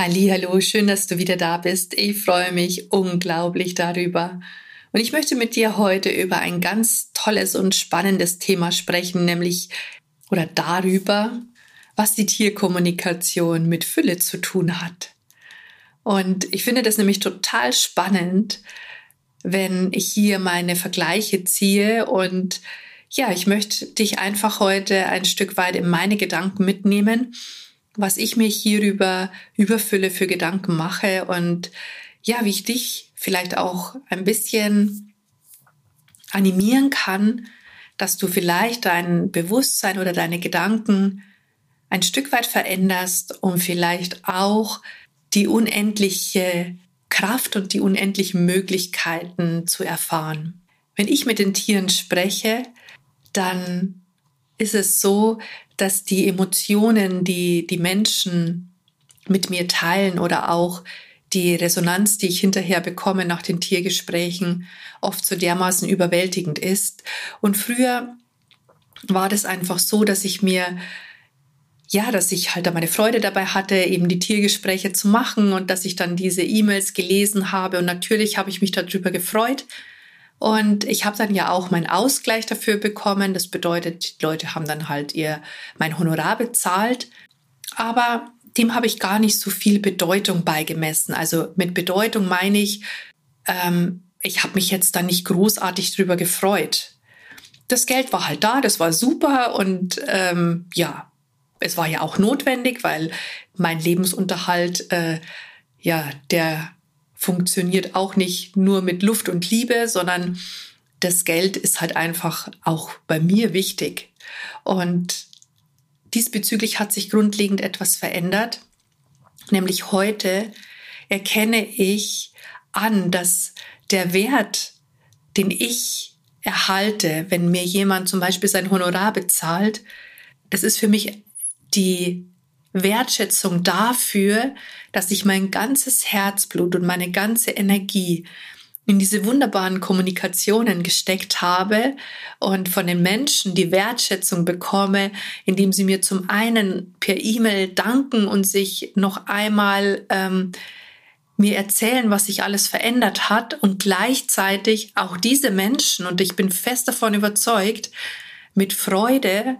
Hallo, schön, dass du wieder da bist. Ich freue mich unglaublich darüber. Und ich möchte mit dir heute über ein ganz tolles und spannendes Thema sprechen, nämlich oder darüber, was die Tierkommunikation mit Fülle zu tun hat. Und ich finde das nämlich total spannend, wenn ich hier meine Vergleiche ziehe und ja, ich möchte dich einfach heute ein Stück weit in meine Gedanken mitnehmen was ich mir hierüber Überfülle für Gedanken mache und ja, wie ich dich vielleicht auch ein bisschen animieren kann, dass du vielleicht dein Bewusstsein oder deine Gedanken ein Stück weit veränderst, um vielleicht auch die unendliche Kraft und die unendlichen Möglichkeiten zu erfahren. Wenn ich mit den Tieren spreche, dann ist es so, dass die Emotionen, die die Menschen mit mir teilen oder auch die Resonanz, die ich hinterher bekomme nach den Tiergesprächen, oft so dermaßen überwältigend ist. Und früher war das einfach so, dass ich mir ja, dass ich halt da meine Freude dabei hatte, eben die Tiergespräche zu machen und dass ich dann diese E-Mails gelesen habe. Und natürlich habe ich mich darüber gefreut, und ich habe dann ja auch meinen Ausgleich dafür bekommen. Das bedeutet, die Leute haben dann halt ihr mein Honorar bezahlt. Aber dem habe ich gar nicht so viel Bedeutung beigemessen. Also mit Bedeutung meine ich, ähm, ich habe mich jetzt da nicht großartig drüber gefreut. Das Geld war halt da, das war super und ähm, ja, es war ja auch notwendig, weil mein Lebensunterhalt, äh, ja, der funktioniert auch nicht nur mit Luft und Liebe, sondern das Geld ist halt einfach auch bei mir wichtig. Und diesbezüglich hat sich grundlegend etwas verändert. Nämlich heute erkenne ich an, dass der Wert, den ich erhalte, wenn mir jemand zum Beispiel sein Honorar bezahlt, das ist für mich die Wertschätzung dafür, dass ich mein ganzes Herzblut und meine ganze Energie in diese wunderbaren Kommunikationen gesteckt habe und von den Menschen die Wertschätzung bekomme, indem sie mir zum einen per E-Mail danken und sich noch einmal ähm, mir erzählen, was sich alles verändert hat und gleichzeitig auch diese Menschen, und ich bin fest davon überzeugt, mit Freude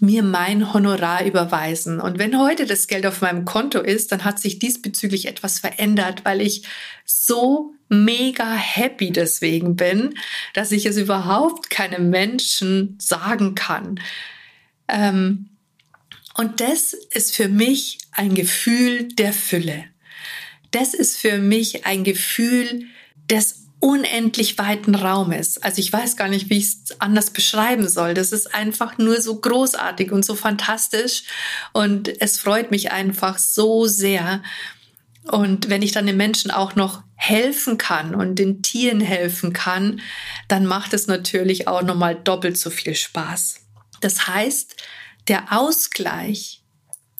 mir mein Honorar überweisen. Und wenn heute das Geld auf meinem Konto ist, dann hat sich diesbezüglich etwas verändert, weil ich so mega happy deswegen bin, dass ich es überhaupt keinem Menschen sagen kann. Ähm, und das ist für mich ein Gefühl der Fülle. Das ist für mich ein Gefühl des unendlich weiten Raumes. Also ich weiß gar nicht, wie ich es anders beschreiben soll. Das ist einfach nur so großartig und so fantastisch und es freut mich einfach so sehr. Und wenn ich dann den Menschen auch noch helfen kann und den Tieren helfen kann, dann macht es natürlich auch noch mal doppelt so viel Spaß. Das heißt, der Ausgleich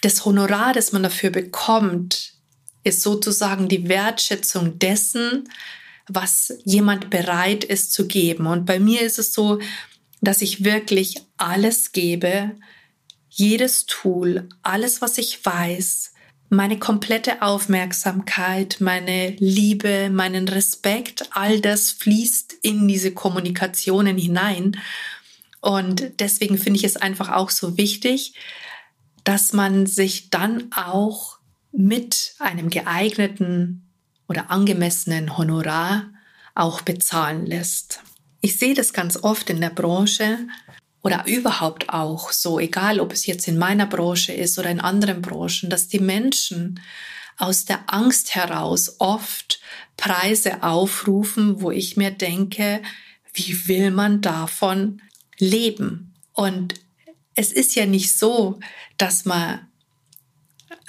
des Honorar, das man dafür bekommt, ist sozusagen die Wertschätzung dessen, was jemand bereit ist zu geben. Und bei mir ist es so, dass ich wirklich alles gebe, jedes Tool, alles, was ich weiß, meine komplette Aufmerksamkeit, meine Liebe, meinen Respekt, all das fließt in diese Kommunikationen hinein. Und deswegen finde ich es einfach auch so wichtig, dass man sich dann auch mit einem geeigneten oder angemessenen Honorar auch bezahlen lässt. Ich sehe das ganz oft in der Branche oder überhaupt auch so, egal ob es jetzt in meiner Branche ist oder in anderen Branchen, dass die Menschen aus der Angst heraus oft Preise aufrufen, wo ich mir denke, wie will man davon leben? Und es ist ja nicht so, dass man,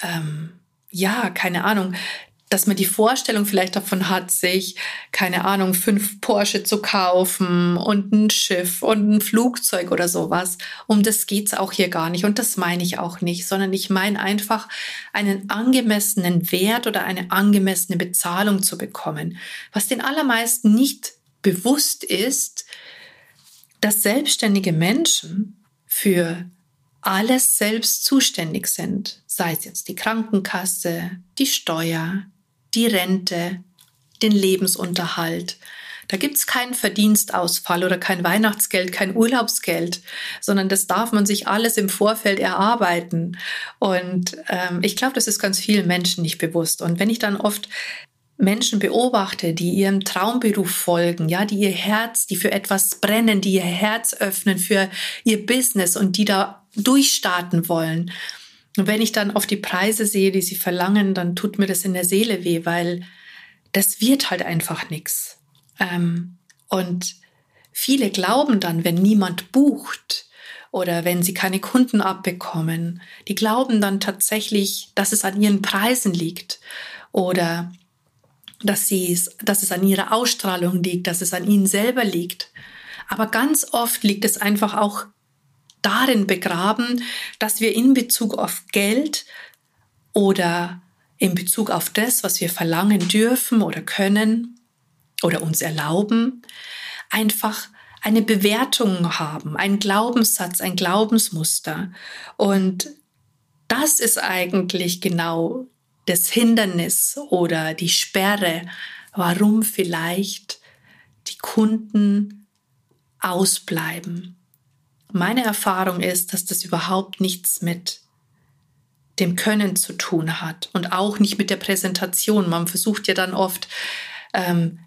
ähm, ja, keine Ahnung, dass man die Vorstellung vielleicht davon hat, sich, keine Ahnung, fünf Porsche zu kaufen und ein Schiff und ein Flugzeug oder sowas. Um das geht's auch hier gar nicht und das meine ich auch nicht, sondern ich meine einfach einen angemessenen Wert oder eine angemessene Bezahlung zu bekommen. Was den allermeisten nicht bewusst ist, dass selbstständige Menschen für alles selbst zuständig sind, sei es jetzt die Krankenkasse, die Steuer, die Rente, den Lebensunterhalt. Da gibt's keinen Verdienstausfall oder kein Weihnachtsgeld, kein Urlaubsgeld, sondern das darf man sich alles im Vorfeld erarbeiten. Und ähm, ich glaube, das ist ganz vielen Menschen nicht bewusst. Und wenn ich dann oft Menschen beobachte, die ihrem Traumberuf folgen, ja, die ihr Herz, die für etwas brennen, die ihr Herz öffnen für ihr Business und die da durchstarten wollen, und wenn ich dann auf die Preise sehe, die sie verlangen, dann tut mir das in der Seele weh, weil das wird halt einfach nichts. Ähm, und viele glauben dann, wenn niemand bucht oder wenn sie keine Kunden abbekommen, die glauben dann tatsächlich, dass es an ihren Preisen liegt oder dass, sie es, dass es an ihrer Ausstrahlung liegt, dass es an ihnen selber liegt. Aber ganz oft liegt es einfach auch darin begraben, dass wir in Bezug auf Geld oder in Bezug auf das, was wir verlangen dürfen oder können oder uns erlauben, einfach eine Bewertung haben, ein Glaubenssatz, ein Glaubensmuster. Und das ist eigentlich genau das Hindernis oder die Sperre, warum vielleicht die Kunden ausbleiben. Meine Erfahrung ist, dass das überhaupt nichts mit dem Können zu tun hat und auch nicht mit der Präsentation. Man versucht ja dann oft ähm,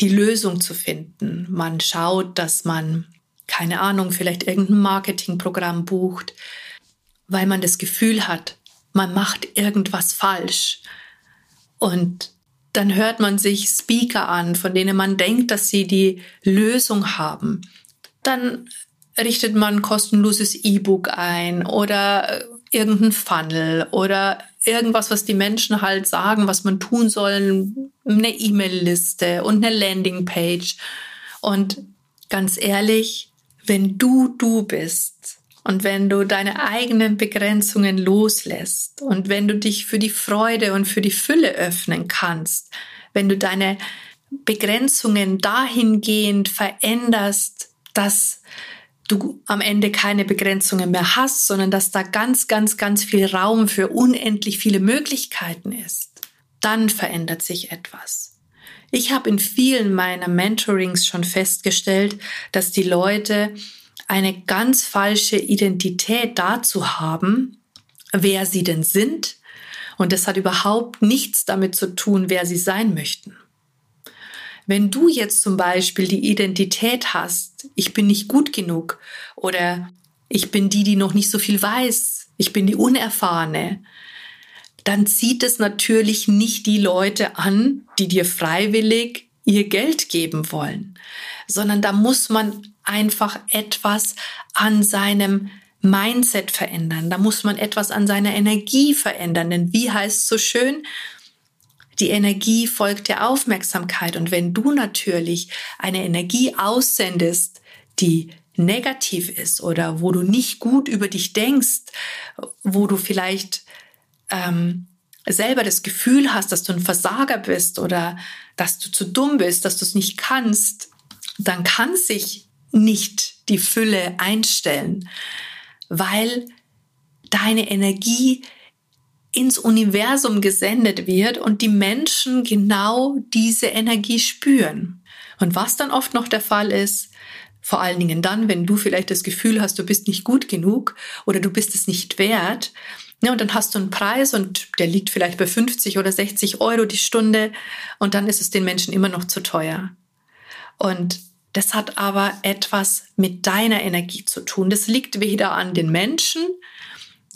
die Lösung zu finden. Man schaut, dass man, keine Ahnung, vielleicht irgendein Marketingprogramm bucht, weil man das Gefühl hat, man macht irgendwas falsch. Und dann hört man sich Speaker an, von denen man denkt, dass sie die Lösung haben. Dann richtet man ein kostenloses E-Book ein oder irgendein Funnel oder irgendwas, was die Menschen halt sagen, was man tun soll, eine E-Mail-Liste und eine Landingpage. Und ganz ehrlich, wenn du du bist und wenn du deine eigenen Begrenzungen loslässt und wenn du dich für die Freude und für die Fülle öffnen kannst, wenn du deine Begrenzungen dahingehend veränderst, dass du am Ende keine Begrenzungen mehr hast, sondern dass da ganz, ganz, ganz viel Raum für unendlich viele Möglichkeiten ist, dann verändert sich etwas. Ich habe in vielen meiner Mentorings schon festgestellt, dass die Leute eine ganz falsche Identität dazu haben, wer sie denn sind. Und das hat überhaupt nichts damit zu tun, wer sie sein möchten. Wenn du jetzt zum Beispiel die Identität hast, ich bin nicht gut genug oder ich bin die, die noch nicht so viel weiß, ich bin die Unerfahrene, dann zieht es natürlich nicht die Leute an, die dir freiwillig ihr Geld geben wollen, sondern da muss man einfach etwas an seinem Mindset verändern. Da muss man etwas an seiner Energie verändern. Denn wie heißt es so schön? Die Energie folgt der Aufmerksamkeit. Und wenn du natürlich eine Energie aussendest, die negativ ist oder wo du nicht gut über dich denkst, wo du vielleicht ähm, selber das Gefühl hast, dass du ein Versager bist oder dass du zu dumm bist, dass du es nicht kannst, dann kann sich nicht die Fülle einstellen, weil deine Energie ins Universum gesendet wird und die Menschen genau diese Energie spüren. Und was dann oft noch der Fall ist, vor allen Dingen dann, wenn du vielleicht das Gefühl hast, du bist nicht gut genug oder du bist es nicht wert, ja, und dann hast du einen Preis und der liegt vielleicht bei 50 oder 60 Euro die Stunde und dann ist es den Menschen immer noch zu teuer. Und das hat aber etwas mit deiner Energie zu tun. Das liegt weder an den Menschen,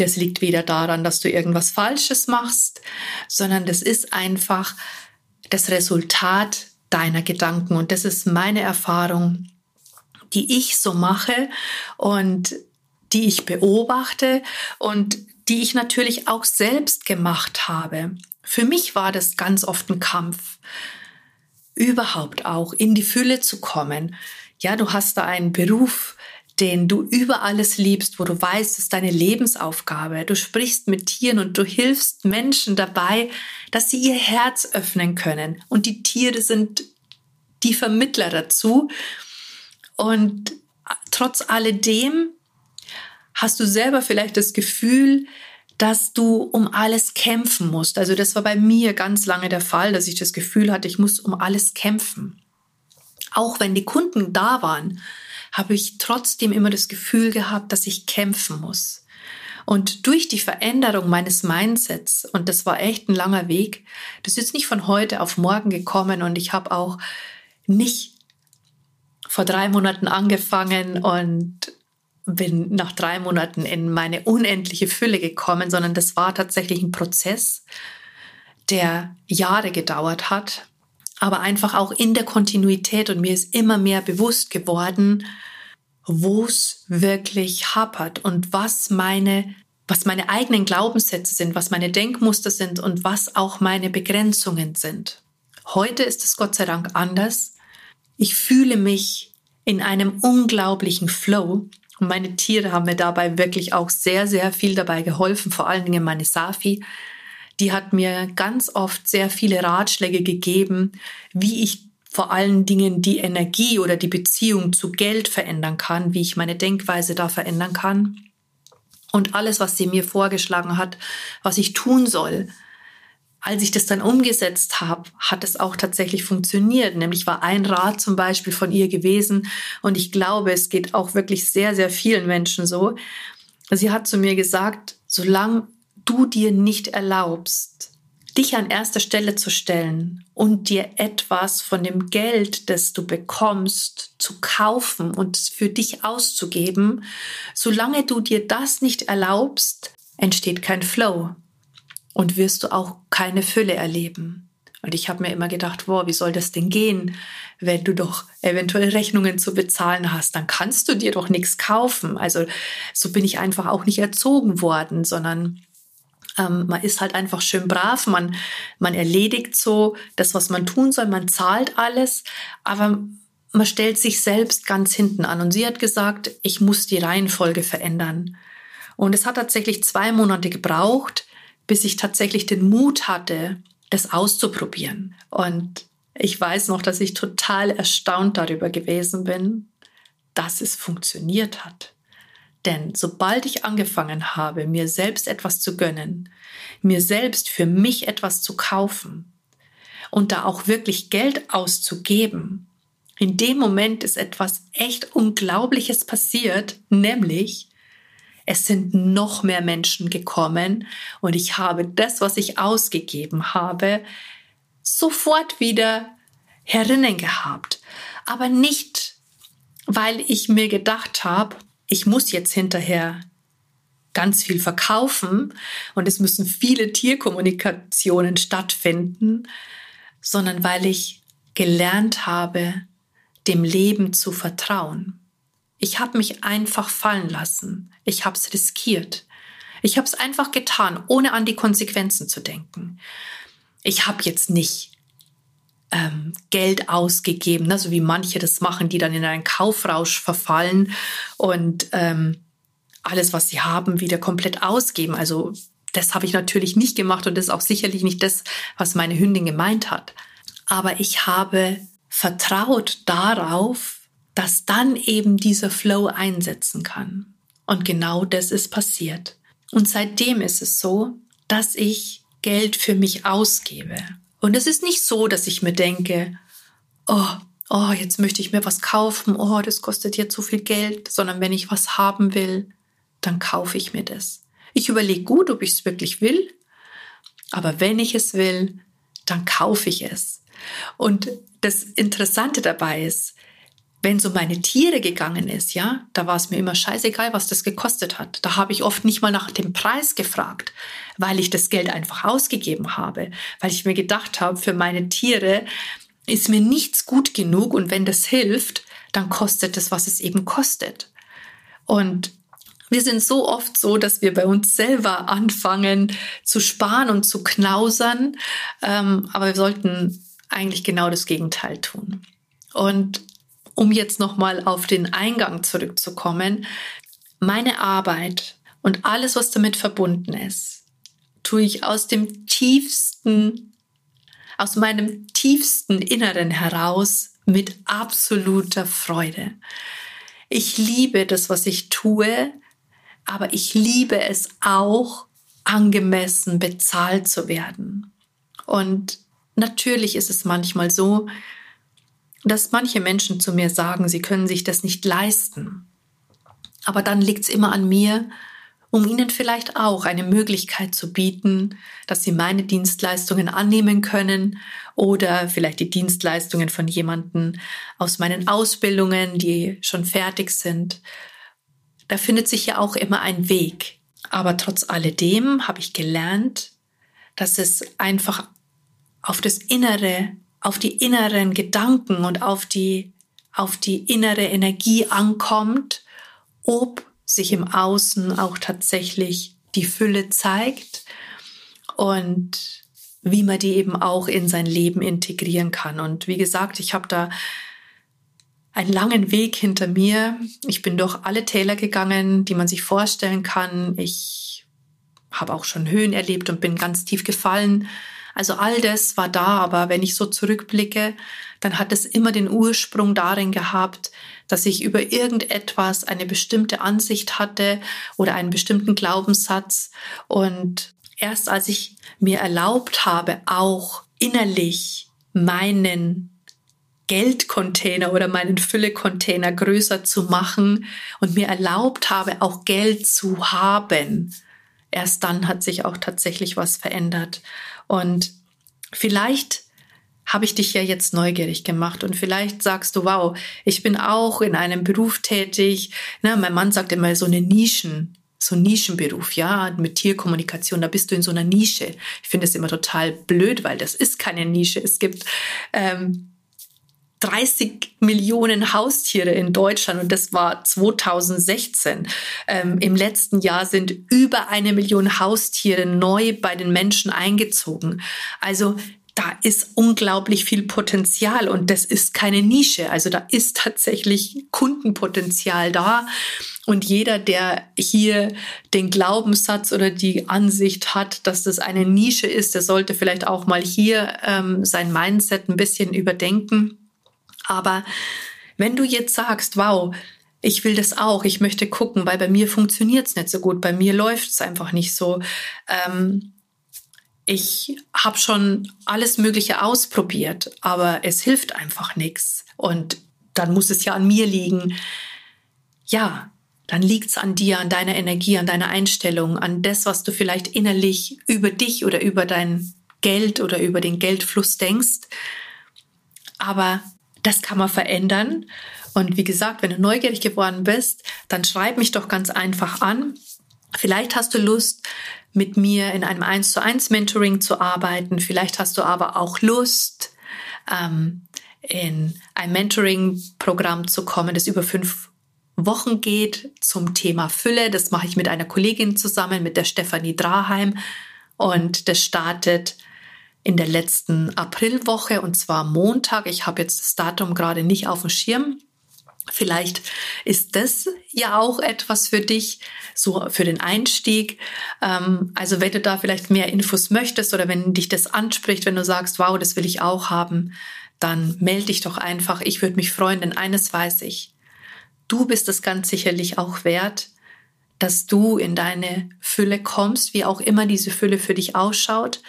das liegt weder daran, dass du irgendwas Falsches machst, sondern das ist einfach das Resultat deiner Gedanken. Und das ist meine Erfahrung, die ich so mache und die ich beobachte und die ich natürlich auch selbst gemacht habe. Für mich war das ganz oft ein Kampf, überhaupt auch in die Fülle zu kommen. Ja, du hast da einen Beruf, den du über alles liebst, wo du weißt, es ist deine Lebensaufgabe. Du sprichst mit Tieren und du hilfst Menschen dabei, dass sie ihr Herz öffnen können. Und die Tiere sind die Vermittler dazu. Und trotz alledem hast du selber vielleicht das Gefühl, dass du um alles kämpfen musst. Also das war bei mir ganz lange der Fall, dass ich das Gefühl hatte, ich muss um alles kämpfen. Auch wenn die Kunden da waren, habe ich trotzdem immer das Gefühl gehabt, dass ich kämpfen muss. Und durch die Veränderung meines Mindsets, und das war echt ein langer Weg, das ist nicht von heute auf morgen gekommen und ich habe auch nicht vor drei Monaten angefangen und bin nach drei Monaten in meine unendliche Fülle gekommen, sondern das war tatsächlich ein Prozess, der Jahre gedauert hat, aber einfach auch in der Kontinuität und mir ist immer mehr bewusst geworden, wo es wirklich hapert und was meine was meine eigenen Glaubenssätze sind, was meine Denkmuster sind und was auch meine Begrenzungen sind. Heute ist es Gott sei Dank anders. Ich fühle mich in einem unglaublichen Flow und meine Tiere haben mir dabei wirklich auch sehr, sehr viel dabei geholfen, vor allen Dingen meine Safi. Die hat mir ganz oft sehr viele Ratschläge gegeben, wie ich vor allen Dingen die Energie oder die Beziehung zu Geld verändern kann, wie ich meine Denkweise da verändern kann. Und alles, was sie mir vorgeschlagen hat, was ich tun soll, als ich das dann umgesetzt habe, hat es auch tatsächlich funktioniert. Nämlich war ein Rat zum Beispiel von ihr gewesen und ich glaube, es geht auch wirklich sehr, sehr vielen Menschen so. Sie hat zu mir gesagt, solange du dir nicht erlaubst, dich an erster Stelle zu stellen und dir etwas von dem Geld, das du bekommst, zu kaufen und für dich auszugeben, solange du dir das nicht erlaubst, entsteht kein Flow und wirst du auch keine Fülle erleben. Und ich habe mir immer gedacht, wow, wie soll das denn gehen, wenn du doch eventuell Rechnungen zu bezahlen hast? Dann kannst du dir doch nichts kaufen. Also so bin ich einfach auch nicht erzogen worden, sondern ähm, man ist halt einfach schön brav. Man, man erledigt so das, was man tun soll. Man zahlt alles, aber man stellt sich selbst ganz hinten an. Und sie hat gesagt, ich muss die Reihenfolge verändern. Und es hat tatsächlich zwei Monate gebraucht, bis ich tatsächlich den Mut hatte, das auszuprobieren. Und ich weiß noch, dass ich total erstaunt darüber gewesen bin, dass es funktioniert hat. Denn sobald ich angefangen habe, mir selbst etwas zu gönnen, mir selbst für mich etwas zu kaufen und da auch wirklich Geld auszugeben, in dem Moment ist etwas echt Unglaubliches passiert, nämlich es sind noch mehr Menschen gekommen und ich habe das, was ich ausgegeben habe, sofort wieder herinnen gehabt. Aber nicht, weil ich mir gedacht habe, ich muss jetzt hinterher ganz viel verkaufen und es müssen viele Tierkommunikationen stattfinden, sondern weil ich gelernt habe, dem Leben zu vertrauen. Ich habe mich einfach fallen lassen. Ich habe es riskiert. Ich habe es einfach getan, ohne an die Konsequenzen zu denken. Ich habe jetzt nicht ähm, Geld ausgegeben, ne, so wie manche das machen, die dann in einen Kaufrausch verfallen und ähm, alles, was sie haben, wieder komplett ausgeben. Also das habe ich natürlich nicht gemacht und das ist auch sicherlich nicht das, was meine Hündin gemeint hat. Aber ich habe vertraut darauf, dass dann eben dieser Flow einsetzen kann. Und genau das ist passiert. Und seitdem ist es so, dass ich Geld für mich ausgebe. Und es ist nicht so, dass ich mir denke, oh, oh, jetzt möchte ich mir was kaufen, oh, das kostet jetzt so viel Geld, sondern wenn ich was haben will, dann kaufe ich mir das. Ich überlege gut, ob ich es wirklich will, aber wenn ich es will, dann kaufe ich es. Und das Interessante dabei ist, wenn so meine Tiere gegangen ist, ja, da war es mir immer scheißegal, was das gekostet hat. Da habe ich oft nicht mal nach dem Preis gefragt, weil ich das Geld einfach ausgegeben habe, weil ich mir gedacht habe, für meine Tiere ist mir nichts gut genug und wenn das hilft, dann kostet es, was es eben kostet. Und wir sind so oft so, dass wir bei uns selber anfangen zu sparen und zu knausern, ähm, aber wir sollten eigentlich genau das Gegenteil tun. Und um jetzt nochmal auf den Eingang zurückzukommen, meine Arbeit und alles, was damit verbunden ist, tue ich aus dem tiefsten, aus meinem tiefsten Inneren heraus mit absoluter Freude. Ich liebe das, was ich tue, aber ich liebe es auch, angemessen bezahlt zu werden. Und natürlich ist es manchmal so, dass manche Menschen zu mir sagen, sie können sich das nicht leisten. Aber dann liegt es immer an mir, um ihnen vielleicht auch eine Möglichkeit zu bieten, dass sie meine Dienstleistungen annehmen können oder vielleicht die Dienstleistungen von jemanden aus meinen Ausbildungen, die schon fertig sind. Da findet sich ja auch immer ein Weg. Aber trotz alledem habe ich gelernt, dass es einfach auf das Innere, auf die inneren Gedanken und auf die, auf die innere Energie ankommt, ob sich im Außen auch tatsächlich die Fülle zeigt und wie man die eben auch in sein Leben integrieren kann. Und wie gesagt, ich habe da einen langen Weg hinter mir. Ich bin durch alle Täler gegangen, die man sich vorstellen kann. Ich habe auch schon Höhen erlebt und bin ganz tief gefallen. Also all das war da, aber wenn ich so zurückblicke, dann hat es immer den Ursprung darin gehabt, dass ich über irgendetwas eine bestimmte Ansicht hatte oder einen bestimmten Glaubenssatz. Und erst als ich mir erlaubt habe, auch innerlich meinen Geldcontainer oder meinen Füllecontainer größer zu machen und mir erlaubt habe, auch Geld zu haben, erst dann hat sich auch tatsächlich was verändert. Und vielleicht habe ich dich ja jetzt neugierig gemacht und vielleicht sagst du, wow, ich bin auch in einem Beruf tätig. Na, mein Mann sagt immer so eine Nischen, so ein Nischenberuf, ja, mit Tierkommunikation, da bist du in so einer Nische. Ich finde es immer total blöd, weil das ist keine Nische. Es gibt ähm, 30 Millionen Haustiere in Deutschland und das war 2016. Ähm, Im letzten Jahr sind über eine Million Haustiere neu bei den Menschen eingezogen. Also da ist unglaublich viel Potenzial und das ist keine Nische. Also da ist tatsächlich Kundenpotenzial da. Und jeder, der hier den Glaubenssatz oder die Ansicht hat, dass das eine Nische ist, der sollte vielleicht auch mal hier ähm, sein Mindset ein bisschen überdenken aber wenn du jetzt sagst, wow, ich will das auch, ich möchte gucken, weil bei mir funktioniert es nicht so gut, bei mir läuft es einfach nicht so. Ähm, ich habe schon alles Mögliche ausprobiert, aber es hilft einfach nichts. Und dann muss es ja an mir liegen. Ja, dann liegt es an dir, an deiner Energie, an deiner Einstellung, an das, was du vielleicht innerlich über dich oder über dein Geld oder über den Geldfluss denkst. Aber das kann man verändern. Und wie gesagt, wenn du neugierig geworden bist, dann schreib mich doch ganz einfach an. Vielleicht hast du Lust, mit mir in einem 1 zu 1 Mentoring zu arbeiten. Vielleicht hast du aber auch Lust, ähm, in ein Mentoring-Programm zu kommen, das über fünf Wochen geht zum Thema Fülle. Das mache ich mit einer Kollegin zusammen, mit der Stefanie Draheim. Und das startet in der letzten Aprilwoche und zwar Montag. Ich habe jetzt das Datum gerade nicht auf dem Schirm. Vielleicht ist das ja auch etwas für dich, so für den Einstieg. Ähm, also wenn du da vielleicht mehr Infos möchtest oder wenn dich das anspricht, wenn du sagst, wow, das will ich auch haben, dann melde dich doch einfach. Ich würde mich freuen, denn eines weiß ich. Du bist es ganz sicherlich auch wert, dass du in deine Fülle kommst, wie auch immer diese Fülle für dich ausschaut.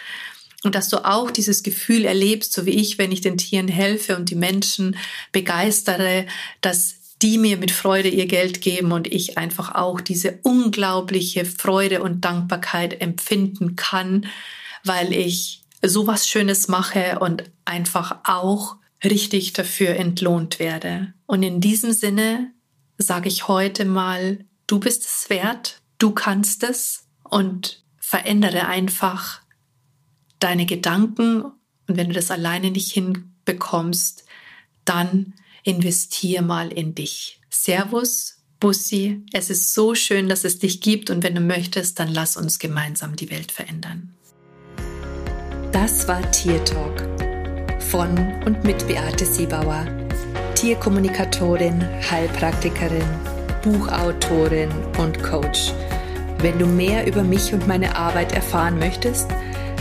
Und dass du auch dieses Gefühl erlebst, so wie ich, wenn ich den Tieren helfe und die Menschen begeistere, dass die mir mit Freude ihr Geld geben und ich einfach auch diese unglaubliche Freude und Dankbarkeit empfinden kann, weil ich sowas Schönes mache und einfach auch richtig dafür entlohnt werde. Und in diesem Sinne sage ich heute mal, du bist es wert, du kannst es und verändere einfach deine Gedanken und wenn du das alleine nicht hinbekommst, dann investier mal in dich. Servus, Bussi, es ist so schön, dass es dich gibt und wenn du möchtest, dann lass uns gemeinsam die Welt verändern. Das war Tier Talk von und mit Beate Siebauer, Tierkommunikatorin, Heilpraktikerin, Buchautorin und Coach. Wenn du mehr über mich und meine Arbeit erfahren möchtest,